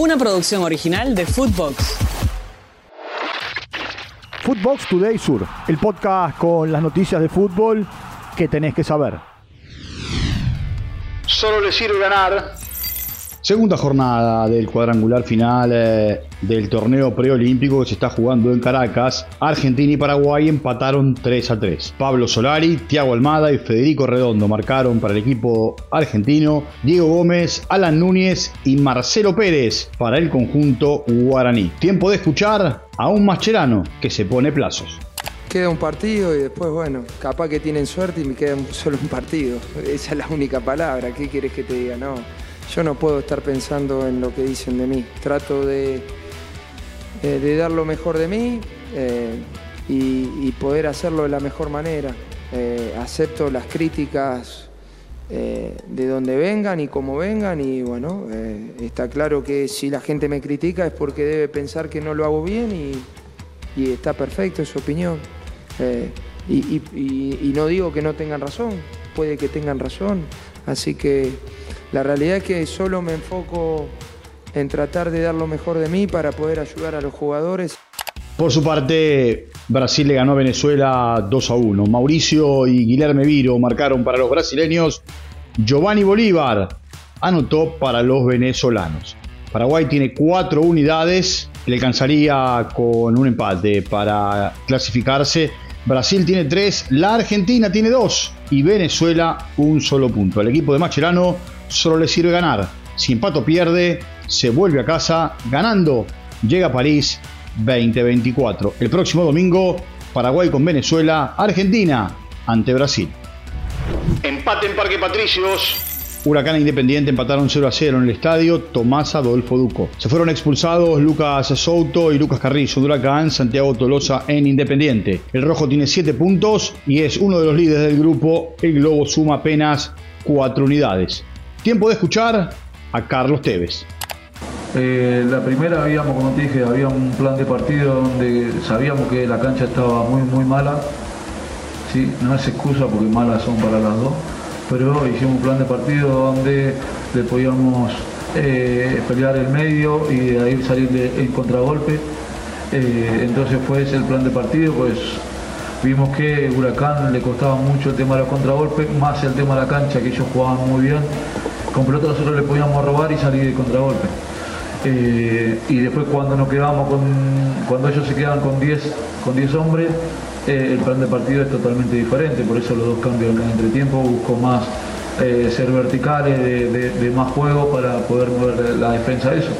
Una producción original de Footbox. Footbox Today Sur, el podcast con las noticias de fútbol que tenés que saber. Solo le sirve ganar. Segunda jornada del cuadrangular final eh, del torneo preolímpico que se está jugando en Caracas. Argentina y Paraguay empataron 3 a 3. Pablo Solari, Tiago Almada y Federico Redondo marcaron para el equipo argentino. Diego Gómez, Alan Núñez y Marcelo Pérez para el conjunto guaraní. Tiempo de escuchar a un mascherano que se pone plazos. Queda un partido y después, bueno, capaz que tienen suerte y me queda solo un partido. Esa es la única palabra. ¿Qué quieres que te diga? No, yo no puedo estar pensando en lo que dicen de mí. Trato de, de dar lo mejor de mí eh, y, poder hacerlo de la mejor manera. Eh, acepto las críticas eh, de donde vengan y como vengan y bueno, está claro que si la gente me critica es porque debe pensar que no lo hago bien y, está perfecto, su opinión. Y no digo que no tengan razón, puede que tengan razón, así que la realidad es que solo me enfoco en tratar de dar lo mejor de mí para poder ayudar a los jugadores. Por su parte, Brasil le ganó a Venezuela 2 a 1. Mauricio y Guilherme Viro marcaron para los brasileños. Giovanni Bolívar anotó para los venezolanos. Paraguay tiene cuatro unidades, le alcanzaría con un empate para clasificarse. Brasil tiene tres, la Argentina tiene dos y Venezuela un solo punto. Al equipo de Macherano solo le sirve ganar. Si empato pierde, se vuelve a casa ganando. Llega a París 2024. El próximo domingo, Paraguay con Venezuela, Argentina ante Brasil. Empate en Parque Patricios. Huracán e Independiente empataron 0 a 0 en el estadio Tomás Adolfo Duco. Se fueron expulsados Lucas Souto y Lucas Carrizo de Huracán, Santiago Tolosa en Independiente. El Rojo tiene 7 puntos y es uno de los líderes del grupo. El Globo suma apenas 4 unidades. Tiempo de escuchar a Carlos Tevez. Eh, la primera habíamos, como te dije, había un plan de partido donde sabíamos que la cancha estaba muy muy mala. Sí, no es excusa porque malas son para las dos, pero hicimos un plan de partido donde le podíamos eh, pelear el medio y de ahí salir de, en contragolpe. Eh, entonces fue ese el plan de partido, pues vimos que Huracán le costaba mucho el tema de los contragolpes, más el tema de la cancha que ellos jugaban muy bien con pelota nosotros le podíamos robar y salir de contragolpe. Eh, y después cuando nos quedamos con, cuando ellos se quedan con 10 con 10 hombres, eh, el plan de partido es totalmente diferente, por eso los dos cambios en el entretiempo, busco más eh, ser verticales, de, más juego para poder mover la defensa de eso.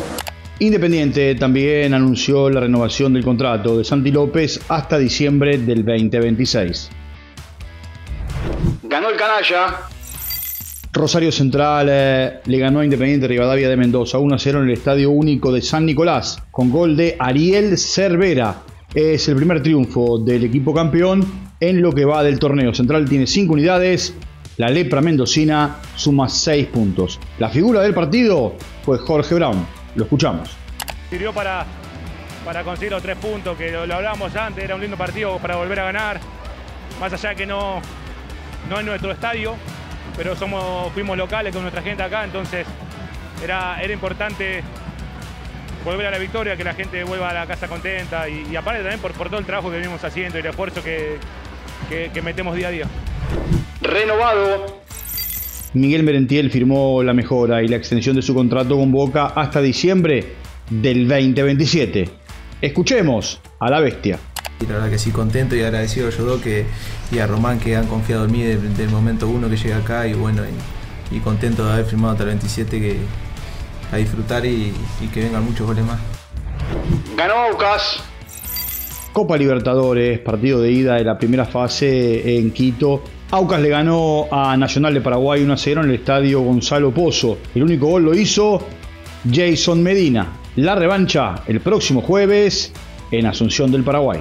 Independiente también anunció la renovación del contrato de Santi López hasta diciembre del 2026. Ganó el canalla Rosario Central eh, le ganó a Independiente Rivadavia de Mendoza 1 a 0 en el Estadio Único de San Nicolás con gol de Ariel Cervera. Es el primer triunfo del equipo campeón en lo que va del torneo. Central tiene 5 unidades, la lepra mendocina suma 6 puntos. La figura del partido fue Jorge Brown. Lo escuchamos. Sirvió para, conseguir los 3 puntos, que lo, hablábamos antes, era un lindo partido para volver a ganar. Más allá que no, no es nuestro estadio, pero somos, fuimos locales con nuestra gente acá, entonces era, era importante volver a la victoria, que la gente vuelva a la casa contenta y, aparte también por, por, todo el trabajo que venimos haciendo y el esfuerzo que, que, metemos día a día. Renovado. Miguel Merentiel firmó la mejora y la extensión de su contrato con Boca hasta diciembre del 2027. Escuchemos a la bestia. Y la verdad que sí, contento y agradecido a Yodo que, y a Román que han confiado en mí desde el momento uno que llegué acá y bueno, y, contento de haber firmado hasta el 27 que, a disfrutar y, que vengan muchos goles más. Ganó Aucas. Copa Libertadores, partido de ida de la primera fase en Quito. Aucas le ganó a Nacional de Paraguay 1 a 0 en el estadio Gonzalo Pozo. El único gol lo hizo Jason Medina. La revancha el próximo jueves en Asunción del Paraguay.